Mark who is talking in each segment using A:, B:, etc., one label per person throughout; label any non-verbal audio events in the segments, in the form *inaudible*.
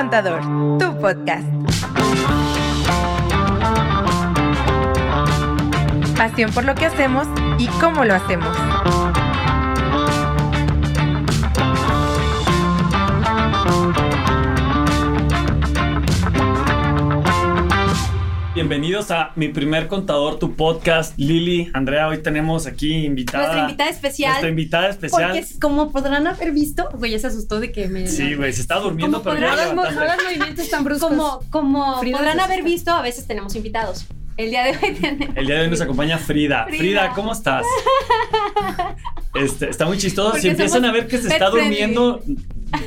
A: Contador, tu podcast. Pasión por lo que hacemos y cómo lo hacemos.
B: Bienvenidos a mi primer contador, tu podcast. Lili, Andrea, hoy tenemos aquí invitada.
C: Nuestra invitada especial.
B: Nuestra invitada especial.
C: Porque como podrán haber visto, güey, ya se asustó de que me.
B: Sí, güey, se está durmiendo,
C: Como
B: pero ya
C: podrán-
D: No hagas movimientos tan bruscos.
C: Como, como
D: Frida
C: podrán haber visto, a veces tenemos invitados. El día de hoy tenemos.
B: El día de hoy nos acompaña Frida. Frida,
C: Frida.
B: ¿cómo estás? *laughs* Este, está muy chistoso.
C: Porque
B: Si empiezan a ver que se está
C: friendly.
B: durmiendo,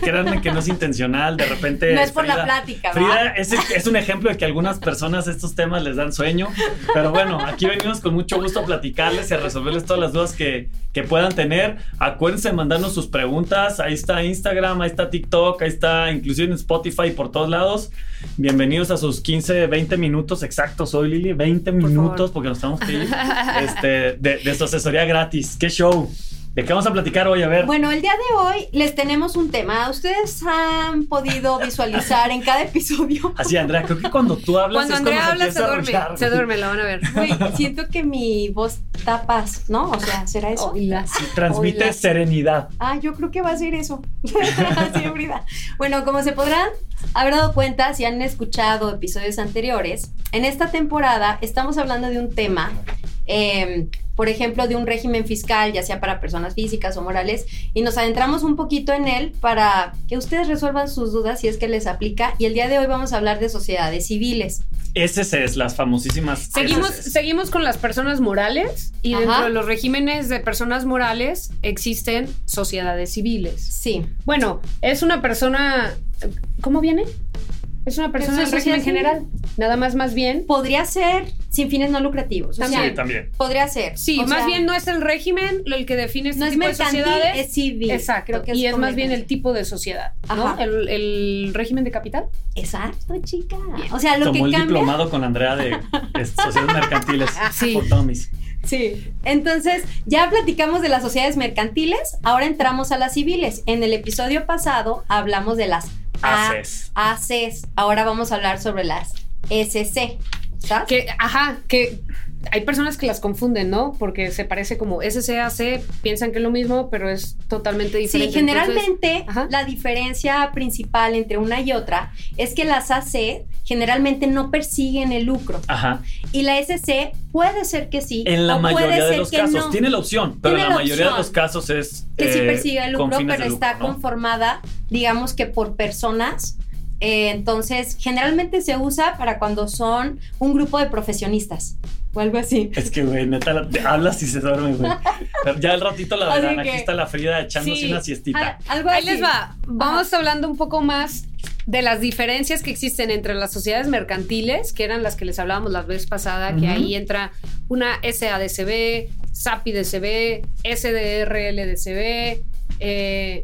B: créanme que no es intencional. De repente.
C: No es por la plática, ¿va?
B: Frida es, es un ejemplo de que a algunas personas estos temas les dan sueño. Pero bueno, aquí venimos con mucho gusto a platicarles y a resolverles todas las dudas que, que puedan tener. Acuérdense de mandarnos sus preguntas. Ahí está Instagram, ahí está TikTok, ahí está inclusive en Spotify por todos lados. Bienvenidos a sus 15, 20 minutos exactos hoy, Lili. 20 minutos
D: favor.
B: porque nos tenemos que ir este, de, de su asesoría gratis. ¡Qué show! ¿De qué vamos a platicar hoy? A ver.
C: Bueno, el día de hoy les tenemos un tema. Ustedes han podido *laughs* visualizar en cada episodio.
B: Así, Andrea, creo que cuando tú hablas
D: Cuando
B: es
D: Andrea
B: cuando
D: habla, se duerme. Se duerme, lo van a ver. *laughs*
C: Güey, siento que mi voz tapas, ¿no? O sea, ¿será eso?
B: Transmite serenidad.
C: Ah, yo creo que va a ser eso. *laughs* Bueno, como se podrán haber dado cuenta si han escuchado episodios anteriores, en esta temporada estamos hablando de un tema, eh, por ejemplo, de un régimen fiscal, ya sea para personas físicas o morales, y nos adentramos un poquito en él para que ustedes resuelvan sus dudas si es que les aplica. Y el día de hoy vamos a hablar de sociedades civiles.
B: Es las famosísimas.
D: Seguimos, seguimos con las personas morales y
C: Ajá.
D: dentro de los regímenes de personas morales existen sociedades civiles.
C: Sí.
D: Bueno, es una persona. ¿Cómo viene? Es una persona
C: Es
D: del
C: una
D: régimen general. Nada más, más bien.
C: Podría ser sin fines no lucrativos. O sea,
B: Sí, también.
C: podría ser.
D: Sí,
C: O
D: más
C: sea,
D: bien no es el régimen lo el que define este
C: no es
D: tipo de
C: mercantil,
D: sociedades.
C: es civil.
D: Exacto.
C: Creo que
D: y es más bien el tipo de sociedad, ¿no?
C: Ajá.
D: El, el régimen de capital.
C: Exacto, chica. O sea, lo
B: Tomó
C: que
B: el
C: cambia.
B: diplomado con Andrea de *laughs* es, sociedades mercantiles.
D: Sí.
B: Por Tomis.
C: Sí. Entonces, ya platicamos de las sociedades mercantiles, ahora entramos a las civiles. En el episodio pasado hablamos de las A-
B: Haces.
C: ACs. Ahora vamos a hablar sobre las SC. ¿Sabes?
D: Que, ajá, que hay personas que las confunden, ¿no? Porque se parece como SCAC, piensan que es lo mismo, pero es totalmente
C: Sí,
D: diferente.
C: generalmente
D: Entonces, ajá.
C: la diferencia principal entre una y otra es que las AC generalmente no persiguen el lucro
B: Ajá.
C: y la SC puede ser que sí
B: En la
C: o puede
B: mayoría de los casos.
C: no.
B: Tiene la opción, pero
C: Tiene
B: en la
C: la
B: mayoría de los casos es.
C: que sí
B: eh,
C: persigue el lucro, pero está conformada, digamos que por personas. Eh, entonces, generalmente se usa para cuando son un grupo de profesionistas o algo así.
B: Es que, güey, neta, la- te hablas y se duerme, güey. Pero ya al ratito la verán. Aquí está la Frida echándose
D: Sí.
B: una siestita.
C: Algo
D: Ahí
C: así.
D: les va. Vamos hablando un poco más de las diferencias que existen entre las sociedades mercantiles, que eran las que les hablábamos la vez pasada, que ahí entra una SADCB, SAPIDCB, SDRLDCB, eh,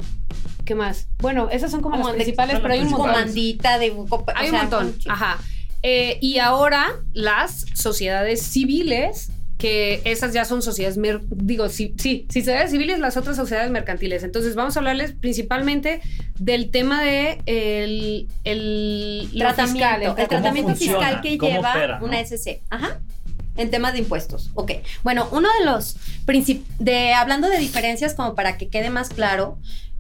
D: ¿qué más? Bueno, esas son como,
C: Como
D: las principales, pero hay un montón.
C: Comandita de o
D: Hay
C: sea,
D: un montón, ajá. Eh, y ahora las sociedades civiles, que esas ya son sociedades, mer- digo, sí, sí, sociedades civiles, las otras sociedades mercantiles. Entonces vamos a hablarles principalmente del tema de el, el
C: tratamiento,
D: fiscal,
C: el
D: ¿cómo
C: tratamiento
B: funciona?
C: fiscal que
B: ¿Cómo
C: lleva
B: opera, no?
C: una SC. Ajá. En temas de impuestos. Ok. Bueno, uno de los princip- de hablando de diferencias, como para que quede más claro,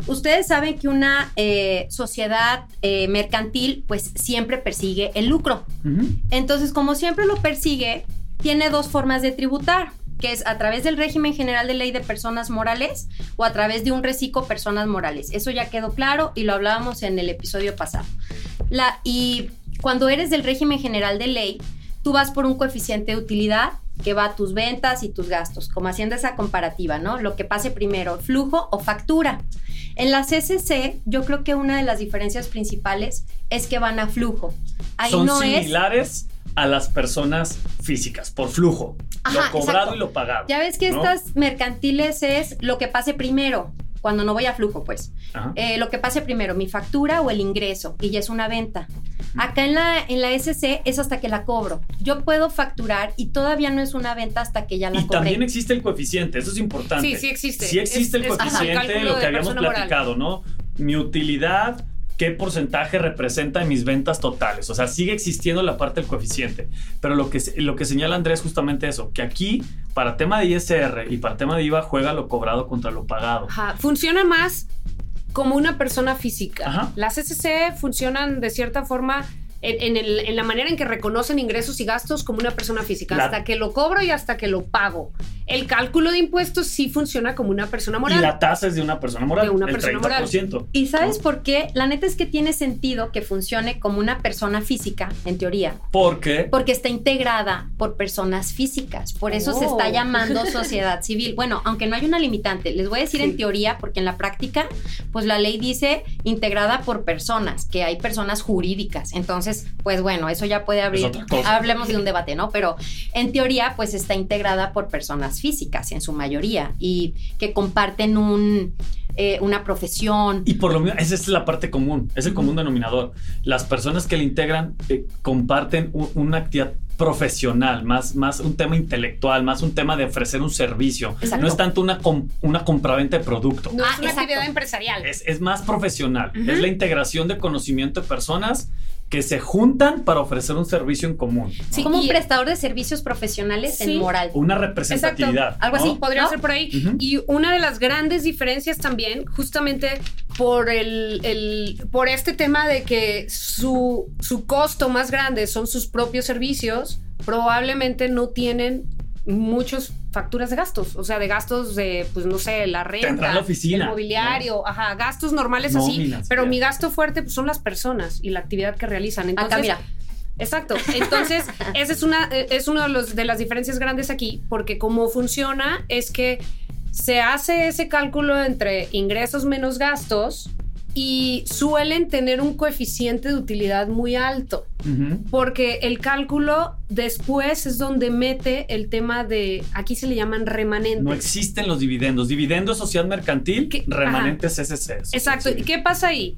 C: ustedes saben que una eh, sociedad eh, mercantil, pues siempre persigue el lucro. Entonces, como siempre lo persigue, tiene dos formas de tributar, que es a través del régimen general de ley de personas morales o a través de un reciclo personas morales. Eso ya quedó claro y lo hablábamos en el episodio pasado. La, y cuando eres del régimen general de ley, tú vas por un coeficiente de utilidad que va a tus ventas y tus gastos, como haciendo esa comparativa, ¿no? Lo que pase primero, flujo o factura. En las CCC, yo creo que una de las diferencias principales es que van a flujo. Ahí
B: Son
C: no es
B: similares a las personas físicas, por flujo. lo
C: Ajá,
B: cobrado
C: exacto.
B: y lo pagado.
C: Ya ves que
B: ¿no?
C: estas mercantiles es lo que pase primero, cuando no voy a flujo, pues.
B: Ajá.
C: Eh, lo que pase primero, mi factura o el ingreso, y ya es una venta. Acá en la, en la SC es hasta que la cobro. Yo puedo facturar y todavía no es una venta hasta que ya la
B: Y
C: cobré.
B: también existe el coeficiente, eso es importante.
D: Sí, sí existe.
B: Sí existe
D: Es-
B: el
D: es- ajá,
B: coeficiente,
D: cálculo
B: lo que habíamos
D: persona moral.
B: platicado, ¿no? Mi utilidad qué porcentaje representa en mis ventas totales. O sea, sigue existiendo la parte del coeficiente. Pero lo que, lo que señala Andrés es justamente eso, que aquí, para tema de ISR y para tema de IVA, juega lo cobrado contra lo pagado.
D: Ajá, funciona más como una persona física.
B: Ajá.
D: Las SC funcionan de cierta forma en, en el- en la manera en que reconocen ingresos y gastos como una persona física,
B: La-
D: hasta que lo cobro y hasta que lo pago. El cálculo de impuestos sí funciona como una persona
B: Y
D: moral.
B: la tasa es de una persona moral,
D: De una
B: el
D: persona moral.
B: 30%.
C: ¿Y sabes
B: ¿no?
C: por qué? La neta es que tiene sentido que funcione como una persona física, en teoría,
B: Porque
C: porque está integrada por personas físicas. Por eso se
D: Oh.
C: está llamando *laughs* sociedad civil. Bueno, aunque no hay una limitante, les voy a decir
D: Sí.
C: en teoría, porque en la práctica, pues la ley dice integrada por personas, que hay personas jurídicas. Entonces, pues bueno, eso ya puede abrir,
B: otra cosa.
C: hablemos de un debate, ¿no? Pero en teoría, pues está integrada por personas físicas en su mayoría y que comparten un, eh, una profesión.
B: Y por lo menos, esa es la parte común, es el común denominador. Las personas que le integran eh, comparten u- una actividad profesional, más, más un tema intelectual, más un tema de ofrecer un servicio.
C: Exacto.
B: No es tanto una, com- una compraventa de producto.
D: no
C: Ah,
D: es una
C: exacto.
D: actividad empresarial.
B: Es, es más profesional.
C: Ujú.
B: Es la integración de conocimiento de personas que se juntan para ofrecer un servicio en común. ¿no?
D: Sí,
C: como un
D: y-
C: prestador de servicios profesionales
D: Sí.
C: en moral.
B: Una representatividad.
C: algo
B: ¿no?
C: así.
D: Podría
C: ¿no?
D: ser por ahí. Y una de las grandes diferencias también, justamente por el, el- por este tema de que su, su costo más grande son sus propios servicios, probablemente no tienen muchas facturas de gastos, o sea, de gastos de, pues no sé, la renta,
B: la oficina,
D: el mobiliario, ajá, gastos normales así, pero mi gasto fuerte pues, son las personas y la actividad que realizan. Entonces,
C: Acá, mira.
D: Exacto. Entonces, *laughs* esa es una eh, es uno de los de las diferencias grandes aquí, porque cómo funciona es que se hace ese cálculo entre ingresos menos gastos y suelen tener un coeficiente de utilidad muy alto, porque el cálculo después es donde mete el tema de aquí se le llaman remanentes.
B: No existen los dividendos. Dividendo sociedad mercantil,
D: ¿Qué?
B: remanentes SC.
D: Exacto. ¿Y qué pasa ahí?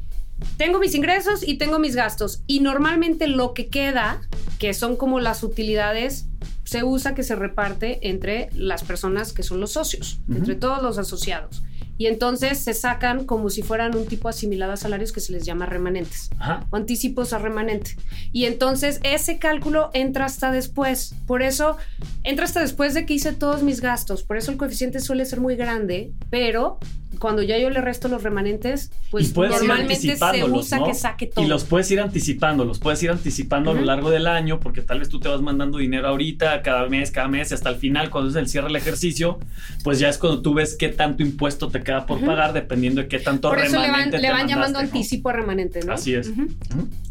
D: Tengo mis ingresos y tengo mis gastos. Y normalmente lo que queda, que son como las utilidades, se usa que se reparte entre las personas que son los socios, entre todos los asociados. Y entonces se sacan como si fueran un tipo asimilado a salarios que se les llama remanentes
B: Ajá.
D: o anticipos a remanente. Y entonces ese cálculo entra hasta después. Por eso entra hasta después de que hice todos mis gastos. Por eso el coeficiente suele ser muy grande, pero cuando ya yo le resto los remanentes, pues normalmente se
B: anticipándolos,
D: usa
B: ¿no?
D: que saque todo.
B: Y los puedes ir anticipando, los puedes ir anticipando a lo largo del año, porque tal vez tú te vas mandando dinero ahorita, cada mes, cada mes, y hasta el final, cuando es el cierre del ejercicio, pues ya es cuando tú ves qué tanto impuesto te queda por pagar, dependiendo de qué tanto
D: Por eso le van, le van llamando anticipo a remanente, ¿no?
B: Así es.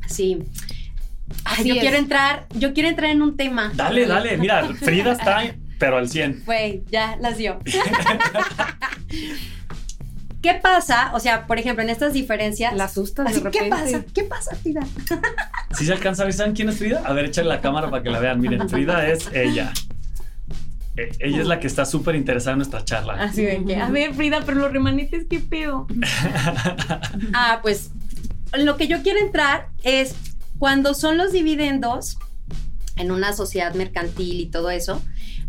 C: Sí.
D: Así
C: yo
D: es.
C: quiero entrar, yo quiero entrar en un tema.
B: Dale, dale, mira, Frida está, pero al 100.
C: Güey, ya las dio. *laughs* ¿Qué pasa? O sea, por ejemplo, en estas diferencias.
D: La asustas de
C: Así,
D: repente.
C: ¿Qué pasa? ¿Qué pasa, Frida?
B: ¿Sí se alcanza a ver? ¿Saben quién es Frida? A ver, échale la cámara para que la vean. Miren, Frida es ella. Eh, Ella es la que está súper interesada en nuestra charla.
C: Así de que, a ver, Frida, pero los remanentes, ¿qué pedo? *laughs* ah, pues lo que yo quiero entrar es cuando son los dividendos en una sociedad mercantil y todo eso,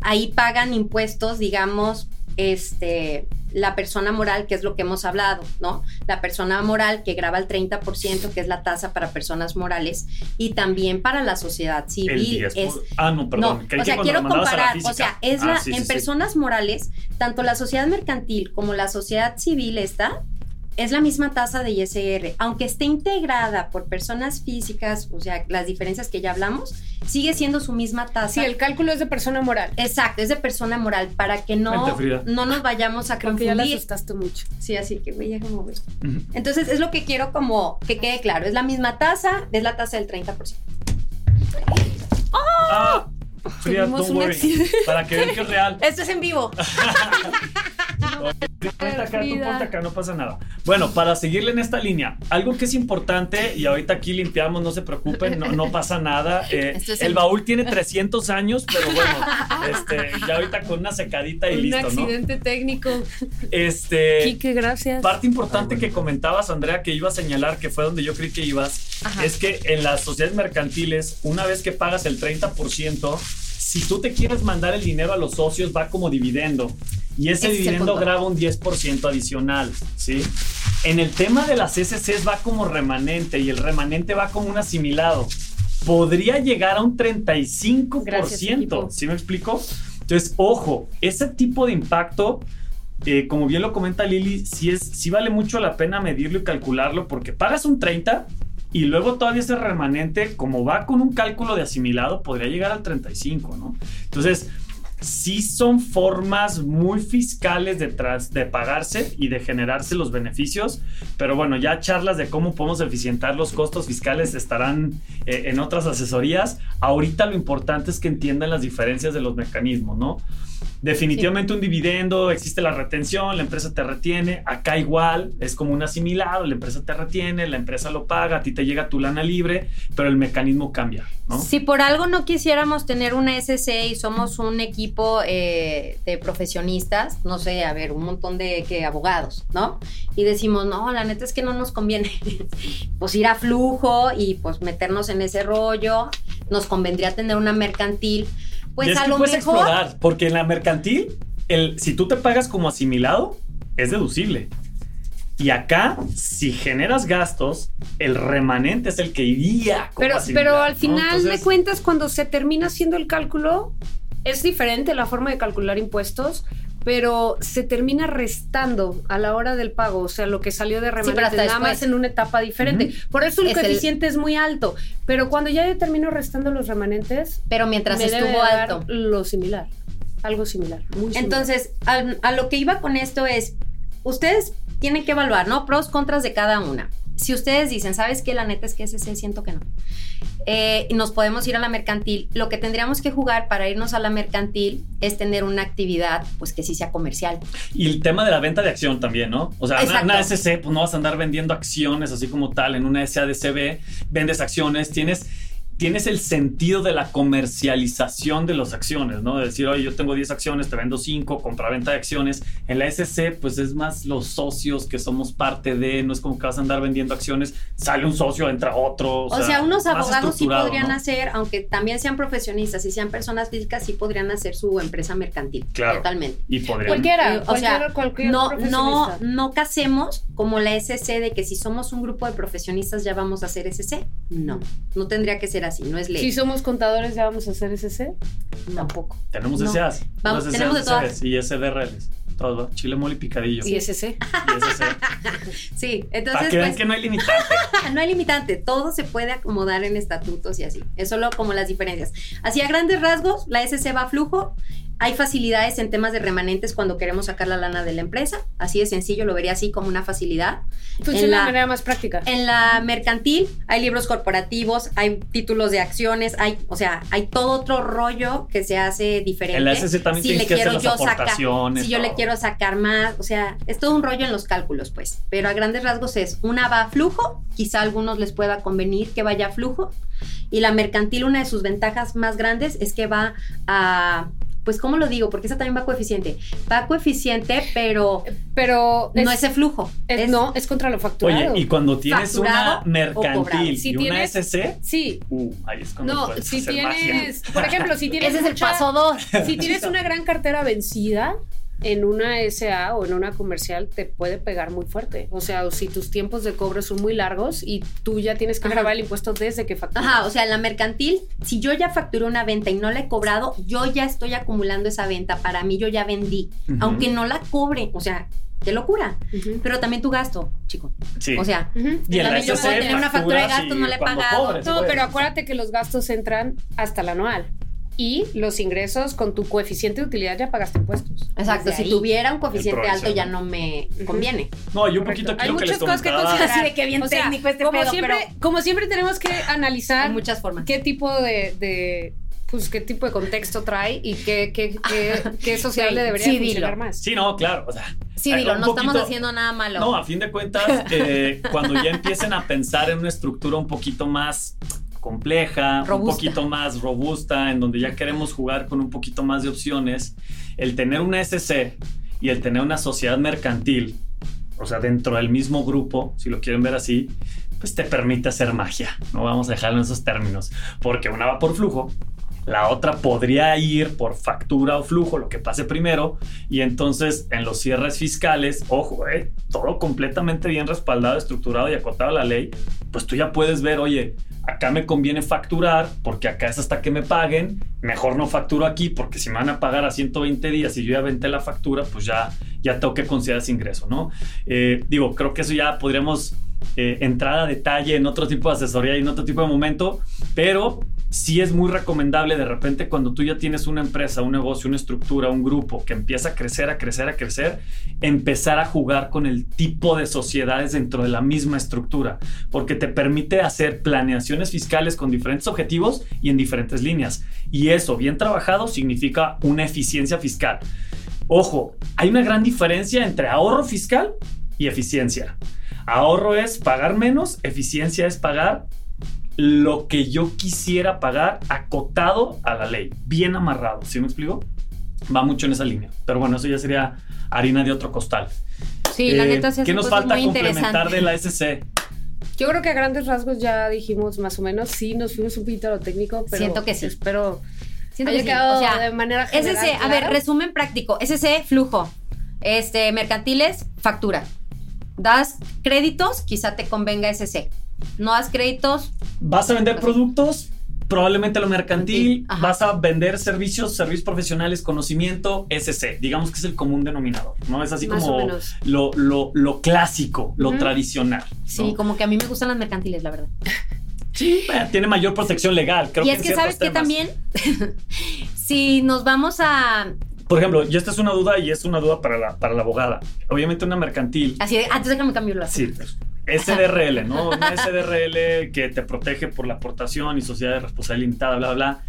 C: ahí pagan impuestos, digamos, este, la persona moral, que es lo que hemos hablado, ¿no? La persona moral que graba el 30%, que es la tasa para personas morales, y también para la sociedad
B: El
C: civil.
B: 10.
C: es,
B: ah, no, perdón.
C: no, o sea, quiero comparar, o sea, es
B: Ah,
C: la,
B: sí,
C: en
B: sí, sí.
C: personas morales, tanto la sociedad mercantil como la sociedad civil esta, es la misma tasa de ISR, aunque esté integrada por personas físicas, o sea, las diferencias que ya hablamos, sigue siendo su misma tasa.
D: Sí, el cálculo es de persona moral.
C: Exacto, es de persona moral, para que no,
B: Frida.
C: no nos vayamos a
D: Creo que ya la
C: confundir.
D: asustaste mucho.
C: Sí, así que voy a como ver.
B: Ujú.
C: Entonces, es lo que quiero como que quede claro, es la misma tasa, es la tasa del 30%.
B: Ah, Frida,
D: Tuvimos
B: don't
D: un
B: worry.
D: accidente.
B: Para que vean que es real. *laughs*
C: Esto es en vivo. *laughs*
B: Ponte acá, tú
D: Frida.
B: ponte acá, no pasa nada. Bueno, para seguirle en esta línea, algo que es importante, y ahorita aquí limpiamos, no se preocupen, no, no pasa nada. *laughs* eh,
C: Esto es
B: el baúl tiene 300 años, pero bueno, este, ya ahorita con una secadita y
D: un
B: listo, ¿no?
D: accidente técnico.
B: Este,
D: Quique, gracias.
B: Parte importante que comentabas, Andrea, que iba a señalar, que fue donde yo creí que ibas,
C: Ajá.
B: es que en las sociedades mercantiles, una vez que pagas el 30%, si tú te quieres mandar el dinero a los socios, va como dividendo. Y ese, dividendo graba un 10% adicional, ¿sí? En el tema de las SCs va como remanente y el remanente va como un asimilado. Podría llegar a un 35%,
D: Gracias.
B: ¿sí me explico? Entonces, ojo, ese tipo de impacto, eh, como bien lo comenta Lili, sí, es, sí vale mucho la pena medirlo y calcularlo porque pagas un 30 y luego todavía ese remanente, como va con un cálculo de asimilado, podría llegar al 35, ¿no? Entonces, sí son formas muy fiscales detrás de pagarse y de generarse los beneficios, pero bueno, ya charlas de cómo podemos eficientar los costos fiscales estarán eh, en otras asesorías. Ahorita lo importante es que entiendan las diferencias de los mecanismos, ¿no? Definitivamente un dividendo, existe la retención, la empresa te retiene, acá igual, es como un asimilado, la empresa te retiene, la empresa lo paga, a ti te llega tu lana libre, pero el mecanismo cambia, ¿no?
C: Si por algo no quisiéramos tener una SC y somos un equipo eh, de profesionistas, no sé, a ver, un montón de que abogados, ¿no? Y decimos, no, la neta es que no nos conviene, *laughs* pues ir a flujo y pues meternos en ese rollo, nos convendría tener una mercantil, pues
B: Y es
C: a
B: que
C: lo
B: puedes
C: mejor...
B: explorar, porque en la mercantil, el, si tú te pagas como asimilado, es deducible. Y acá, si generas gastos, el remanente es el que iría como
D: Pero, pero al
B: ¿no?
D: final de cuentas, cuando se termina haciendo el cálculo, es diferente la forma de calcular impuestos, pero se termina restando a la hora del pago, o sea, lo que salió de remanente,
C: hasta
D: nada más en una etapa diferente. Por eso el
C: Es el-
D: coeficiente es muy alto, pero cuando ya yo termino restando los remanentes,
C: Pero mientras
D: me debe
C: estuvo
D: dar
C: alto.
D: lo similar, algo similar. muy similar.
C: Entonces, a, lo que iba con esto es, ustedes tienen que evaluar, ¿no? Pros, contras de cada una. Si ustedes dicen, ¿sabes qué? La neta es que ese siento que no. Eh, y nos podemos ir a la mercantil. Lo que tendríamos que jugar para irnos a la mercantil es tener una actividad, pues que sí sea comercial.
B: Y el tema de la venta de acción también, ¿no? O sea, una,
C: Exacto.
B: una SC, pues no vas a andar vendiendo acciones así como tal. En una SADCB vendes acciones, tienes, tienes el sentido de la comercialización de las acciones, ¿no? De decir, oye, yo tengo 10 acciones, te vendo 5, compra-venta de acciones. En la SC, pues es más los socios que somos parte de, no es como que vas a andar vendiendo acciones, sale un socio, entra otro.
C: O, sea, unos
B: más
C: abogados sí podrían
B: ¿no?
C: hacer, aunque también sean profesionistas y sean personas físicas, sí podrían hacer su empresa mercantil.
B: Claro.
C: Totalmente.
B: Y podrían.
D: Cualquiera,
C: Eh, o
D: cualquier,
C: sea,
D: cualquier
C: no, no, no casemos como la SC de que si somos un grupo de profesionistas ya vamos a hacer SC. No, no tendría que ser así, no es ley.
D: Si somos contadores, ya vamos a hacer SC.
C: No.
D: Tampoco.
B: Tenemos
C: No. Vamos,
B: las
C: tenemos de todas.
B: Y SDRLs. Todo, chile, mole y picadillo.
D: Y SC.
B: Y SC. *laughs*
C: Sí,
B: Para
C: entonces
B: que vean
C: pues
B: que no hay limitante. *laughs*
C: no hay limitante, todo se puede acomodar en estatutos y así. Es solo como las diferencias. Así a grandes rasgos, la SC va a flujo. Hay facilidades en temas de remanentes cuando queremos sacar la lana de la empresa. Así de sencillo, lo vería así como una facilidad.
D: Funciona
C: En la-
D: de manera más práctica.
C: En la mercantil hay libros corporativos, hay títulos de acciones, hay, o sea, hay todo otro rollo que se hace diferente.
B: En la SC también
C: si le
B: que hacer
C: quiero
B: las
C: yo sacar, si yo le quiero sacar más, o sea, es todo un rollo en los cálculos, pues. Pero a grandes rasgos es, una va a flujo, quizá a algunos les pueda convenir que vaya a flujo, y la mercantil, una de sus ventajas más grandes es que va a, pues, ¿cómo lo digo? Porque esa también va coeficiente. Va coeficiente, pero
D: Pero
C: no es el flujo.
D: es-
C: es-
D: no, es contra lo facturado.
B: Oye, y cuando tienes una
C: Facturado
B: mercantil
D: Si
B: y una
D: tienes-
B: SC,
D: Sí.
B: uh, ahí es cuando
D: No,
B: puedes
D: si
B: hacer magia.
D: tienes, por ejemplo, si *laughs* tienes
C: Ese es el
D: mucha-
C: paso dos.
D: si tienes una gran cartera vencida en una SA o en una comercial te puede pegar muy fuerte. O sea, o si tus tiempos de cobro son muy largos y tú ya tienes que
C: Ajá.
D: grabar el impuesto desde que facturas.
C: Ajá, o sea, en la mercantil, si yo ya facturé una venta y no la he cobrado, yo ya estoy acumulando esa venta. Para mí, yo ya vendí, aunque no la cobre. O sea, qué locura. Pero también tu gasto, chico.
B: Sí.
C: O sea,
D: Ujú.
B: y en la
C: también yo puedo tener una factura de gastos, no la he pagado.
B: cobres,
D: No, pero acuérdate que los gastos entran hasta el anual. Y los ingresos con tu coeficiente de utilidad ya pagaste impuestos.
C: exacto.
D: Desde
C: Si
D: ahí.
C: tuviera un coeficiente alto, ya no me conviene.
B: No, yo un poquito aquí
D: Hay
B: que les
D: muchas cosas que considerar.
C: Así de que bien
D: O sea,
C: técnico este
D: como
C: pedo,
D: siempre,
C: pero-
D: como siempre tenemos que analizar
C: Hay muchas formas.
D: qué tipo de, de, pues qué tipo de contexto trae y qué, qué, qué, *laughs* qué sociedad
C: Sí,
D: le debería
C: sí,
D: funcionar
C: dilo.
D: más.
B: Sí, no, claro. O sea,
C: Sí, dilo, no estamos haciendo nada malo.
B: No, a fin de cuentas, eh, cuando ya empiecen a pensar en una estructura un poquito más compleja,
C: Robusta.
B: un poquito más robusta, en donde ya queremos jugar con un poquito más de opciones, el tener una SC y el tener una sociedad mercantil, o sea, dentro del mismo grupo, si lo quieren ver así, pues te permite hacer magia. No vamos a dejarlo en esos términos, porque una va por flujo la otra podría ir por factura o flujo, lo que pase primero, y entonces en los cierres fiscales, ojo, eh, todo completamente bien respaldado, estructurado y acotado a la ley, pues tú ya puedes ver, oye, acá me conviene facturar porque acá es hasta que me paguen, mejor no facturo aquí porque si me van a pagar a 120 días y yo ya venté la factura, pues ya, ya tengo que considerar ese ingreso, ¿no? Eh, digo, creo que eso ya podríamos eh, entrar a detalle en otro tipo de asesoría y en otro tipo de momento, pero sí es muy recomendable de repente cuando tú ya tienes una empresa, un negocio, una estructura, un grupo que empieza a crecer, a crecer, a crecer, empezar a jugar con el tipo de sociedades dentro de la misma estructura, porque te permite hacer planeaciones fiscales con diferentes objetivos y en diferentes líneas. Y eso, bien trabajado, significa una eficiencia fiscal. Ojo, hay una gran diferencia entre ahorro fiscal y eficiencia. Ahorro es pagar menos, eficiencia es pagar lo que yo quisiera pagar acotado a la ley, bien amarrado, ¿sí me explico? Va mucho en esa línea, pero bueno, eso ya sería harina de otro costal.
C: Sí, la
B: Eh,
C: neta se
B: ¿Qué
C: hacen
B: nos
C: cosas
B: falta
C: muy
B: complementar de la SC?
D: Yo creo que a grandes rasgos ya dijimos más o menos. Sí, nos fuimos un poquito a lo técnico, pero
C: Siento que sí.
D: espero
C: Siento que sí,
D: quedado
C: o sea,
D: de manera general.
C: SC, a ver, resumen práctico. SC, flujo. Este, mercantiles, factura. Das créditos, quizá te convenga SC. No das créditos,
B: ¿Vas a vender productos? Probablemente lo mercantil.
C: Ajá.
B: Vas a vender servicios, servicios profesionales, conocimiento, SC. Digamos que es el común denominador, ¿no? Es así
D: Más
B: como lo, lo, lo clásico, lo tradicional.
C: sí, como que a mí me gustan las mercantiles, la verdad. *laughs*
B: Sí, tiene mayor protección legal. Creo
C: y
B: que
C: es que sabes
B: ciertos
C: que
B: temas.
C: también, *laughs* si nos vamos a,
B: Por ejemplo, y esta es una duda y es una duda para la, para la abogada. Obviamente una mercantil,
C: así de, antes déjame cambiarlo
B: sí, SDRL, ¿no? Una SDRL que te protege por la aportación y sociedad de responsabilidad limitada, bla, bla.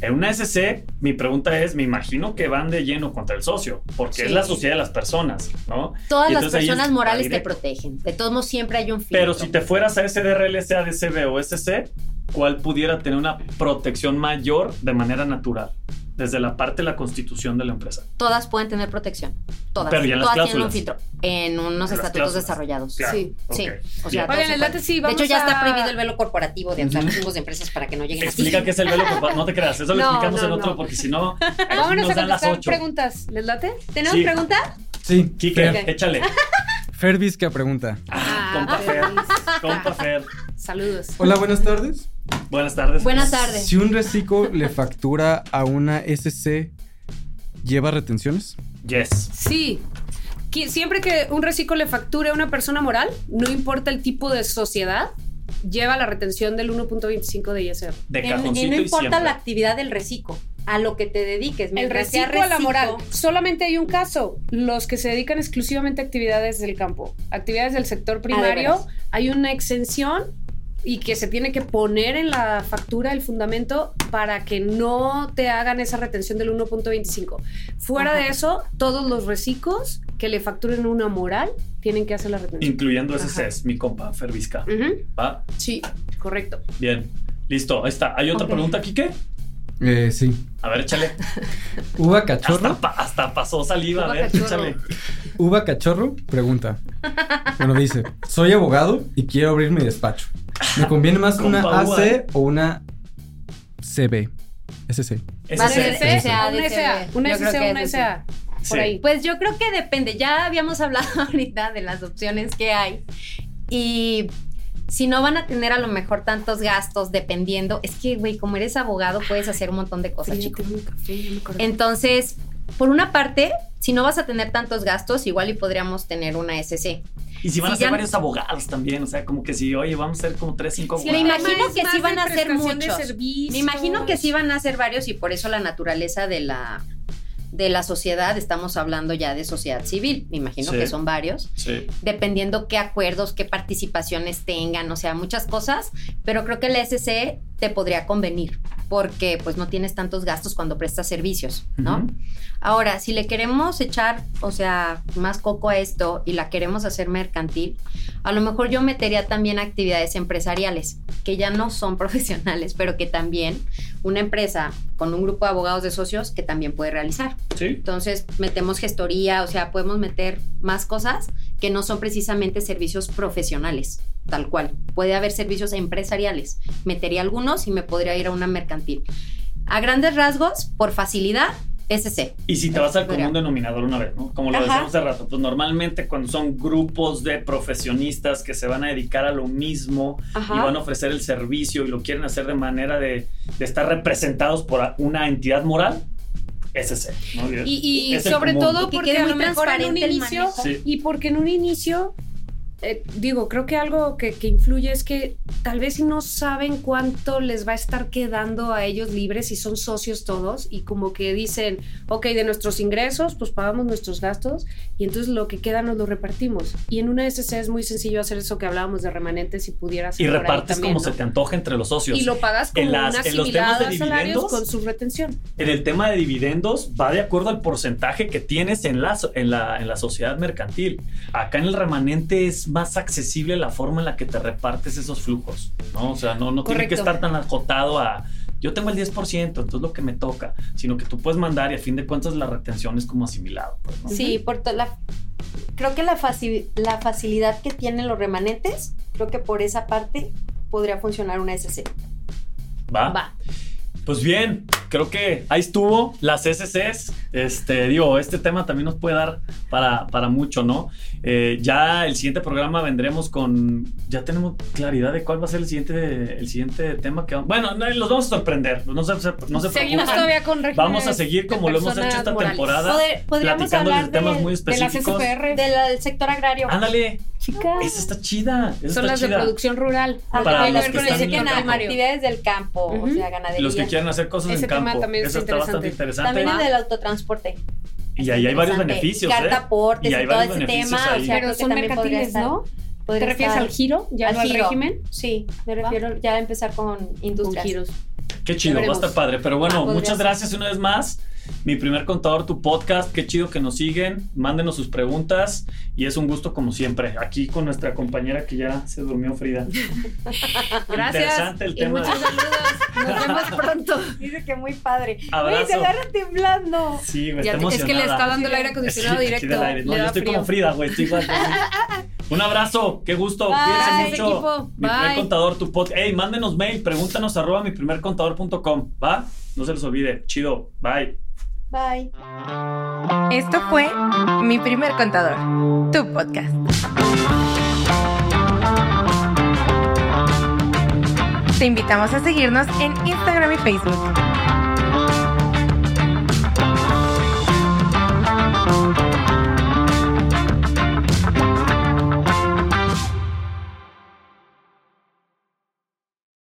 B: En una SC, mi pregunta es, me imagino que van de lleno contra el socio, porque es
C: Sí.
B: la sociedad de las personas, ¿no?
C: Todas las personas
B: es
C: morales te protegen. De todos modos, siempre hay un filtro.
B: Pero si te fueras a SDRL, SADCB o SC, ¿cuál pudiera tener una protección mayor de manera natural? Desde la parte de la constitución de la empresa.
C: Todas pueden tener protección. Todas.
B: Pero ya en las
C: todas tienen un
B: cláusulas.
C: filtro. En unos
B: En
C: estatutos desarrollados.
B: Claro.
D: Sí,
C: sí. O sea,
D: Oigan, el late sí,
C: De
D: vamos
C: hecho, ya está prohibido el velo corporativo de chingos de empresas para que no lleguen
B: Explica qué es el velo, por favor. no te creas. Eso lo
D: No,
B: explicamos
D: no,
B: en otro,
D: no.
B: porque si no, *laughs*
D: Vámonos
B: nos
D: a
B: dan las
D: contestar
B: 8.
D: preguntas. ¿Les late?
C: ¿Tenemos
D: ¿Sí?
C: pregunta?
E: Sí,
B: Quique,
E: Fer,
B: échale. *laughs*
E: Fer Vizca pregunta.
B: Ah,
D: Ah,
B: compa Fer.
D: Fer.
B: Compa Fer.
D: Saludos.
E: Hola, buenas tardes.
B: Buenas tardes.
C: Buenas tardes.
E: Si un reciclo le factura a una SC, ¿lleva retenciones?
B: Yes.
D: Sí. Siempre que un reciclo le facture a una persona moral, no importa el tipo de sociedad, lleva la retención del 1.25 de ISR.
B: De cajoncito
C: y no importa la actividad del reciclo, a lo que te dediques.
D: El reciclo a la moral. Solamente hay un caso, los que se dedican exclusivamente a actividades del campo. Actividades del sector primario, hay una exención y que se tiene que poner en la factura el fundamento para que no te hagan esa retención del 1.25. Fuera
C: Ajá.
D: de eso, todos los reciclos que le facturen una moral tienen que hacer la retención.
B: Incluyendo. CES, mi compa Fer Vizca.
D: Ujú.
B: ¿Va?
D: Sí, correcto.
B: Bien. Listo. Ahí está. ¿Hay otra pregunta, Quique?
E: Eh, sí.
B: A ver, échale. *laughs*
E: Uva Cachorro.
B: hasta pasó saliva. A ver,
D: cachorro.
B: échale.
E: Uva Cachorro pregunta. Bueno, dice, soy abogado y quiero abrir mi despacho. ¿Me conviene más una
B: ¿eh?
E: AC o una CB? SC.
B: Ese.
D: SC,
C: SA,
D: una SA, una SC, una SA. Por
B: Sí.
D: ahí.
C: Pues yo creo que depende. Ya habíamos *laughs* hablado ahorita de las opciones que hay. Y si no van a tener a lo mejor tantos gastos dependiendo, es que, güey, como eres abogado puedes hacer un montón de cosas, chicos. Entonces, por una parte, si no vas a tener tantos gastos, igual y podríamos tener una SC.
B: Y si van
C: Si
B: a ser varios abogados también, o sea, como que si, oye, vamos a ser como tres, cinco
C: Sí,
B: abogados.
C: me imagino que sí van a ser muchos. Me imagino que sí van a ser varios y por eso la naturaleza de la de la sociedad, estamos hablando ya de sociedad civil, me imagino
B: Sí.
C: que son varios,
B: Sí.
C: dependiendo qué acuerdos, qué participaciones tengan, o sea, muchas cosas, pero creo que el SC te podría convenir porque pues no tienes tantos gastos cuando prestas servicios, ¿no? Ahora, si le queremos echar, o sea, más coco a esto y la queremos hacer mercantil, a lo mejor yo metería también actividades empresariales, que ya no son *laughs* profesionales, pero que también una empresa con un grupo de abogados de socios que también puede realizar.
B: Sí.
C: Entonces, metemos gestoría, o sea, podemos meter más cosas que no son precisamente servicios profesionales, tal cual. Puede haber servicios empresariales. Metería algunos y me podría ir a una mercantil. A grandes rasgos, por facilidad, SC.
B: Y si te vas al común denominador una vez, ¿no? Como lo
C: Ajá.
B: decíamos hace rato, pues normalmente cuando son grupos de profesionistas que se van a dedicar a lo mismo
C: Ajá.
B: y van a ofrecer el servicio y lo quieren hacer de manera de, de estar representados por una entidad moral, SC. ¿no?
D: Y, y
B: Es el
D: sobre todo porque
C: quede
D: a lo
C: muy
D: mejor en un
C: transparente
D: inicio.
B: Sí.
D: y porque en un inicio, eh, digo, creo que algo que, que influye es que tal vez si no saben cuánto les va a estar quedando a ellos libres si son socios todos y como que dicen, ok, de nuestros ingresos, pues pagamos nuestros gastos y entonces lo que queda nos lo repartimos. Y en una SC es muy sencillo hacer eso que hablábamos de remanentes si pudieras
B: Y repartes como se te antoje entre los socios.
D: Y lo pagas como
B: En las-
D: una
B: en los temas de
D: a salarios
B: dividendos,
D: con su retención.
B: En el tema de dividendos va de acuerdo al porcentaje que tienes en la, en la, en la sociedad mercantil. Acá en el remanente es más accesible la forma en la que te repartes esos flujos, ¿no? O sea, no, no tiene que estar tan acotado a yo tengo el 10%, entonces lo que me toca, sino que tú puedes mandar y a fin de cuentas la retención es como asimilado. pues, ¿no?
C: Sí, por la, creo que la, faci- la facilidad que tienen los remanentes, creo que por esa parte podría funcionar una SC.
B: ¿Va?
D: Va.
B: Pues bien, creo que ahí estuvo las SCs. Este, digo, este tema también nos puede dar para, para mucho, ¿no? Eh, ya el siguiente programa vendremos con. Ya tenemos claridad de cuál va a ser el siguiente, el siguiente tema que Bueno, no, los vamos a sorprender. No se, no se
D: Seguimos todavía con
B: Vamos a seguir como lo hemos hecho esta
D: morales.
B: temporada.
C: Poder- podríamos
B: platicando
C: hablar
B: de temas muy
D: De las
B: específicos.
D: SPR.
C: Del sector agrario.
B: Ándale,
D: Chicas.
B: esa está chida. esa
D: Son
B: está
D: las de producción rural.
B: Para los que están en
C: actividades del campo, o sea, ganadería.
B: los que quieran hacer cosas
D: Ese
B: en
D: tema
B: campo.
D: también
B: Eso
D: está
B: bastante interesante.
C: También del autotransporte.
B: Y ahí hay varios beneficios. ¿eh?
C: Cartaportes
B: Y
C: y,
B: hay
C: todo
B: varios
C: ese
B: beneficios
C: tema.
B: ahí.
C: O sea,
D: Pero
C: creo que
D: son
C: también podría
D: mercantiles,
C: estar-
D: ¿no?
C: podría
D: ¿Te refieres al giro? ¿Ya
C: al
D: no al
C: giro.
D: régimen?
C: Sí, me refiero ya a empezar con
D: Con
C: industrias.
D: giros.
B: Qué chido, va a
D: veremos.
B: estar padre. Pero bueno,
C: Ah,
B: muchas
C: ser.
B: gracias una vez más. Mi primer contador, tu podcast. Qué chido que nos siguen. Mándenos sus preguntas. Y es un gusto como siempre. Aquí con nuestra compañera que ya se durmió Frida. *laughs*
D: Gracias.
B: Interesante el
D: y
B: tema.
D: muchos saludos. Nos vemos pronto.
C: Dice que muy padre.
B: Abrazo.
C: Güey, se agarra temblando.
B: Sí, me
D: Ya
B: está
D: te- es que le está dando el aire
B: Sí,
D: acondicionado
B: aquí
D: directo.
B: del aire. No,
D: Le
B: yo estoy
D: frío.
B: como Frida, güey. Estoy igual. *laughs* Un abrazo, qué gusto.
C: Bye.
B: Cuídense
D: Gracias,
B: mucho.
D: equipo.
B: Mi primer contador, tu podcast. Ey, mándenos mail, pregúntanos arroba mi primer contador.com. ¿Va? No se les olvide. Chido. Bye.
C: Bye.
A: Esto fue Mi Primer Contador, tu podcast. Te invitamos a seguirnos en Instagram y Facebook.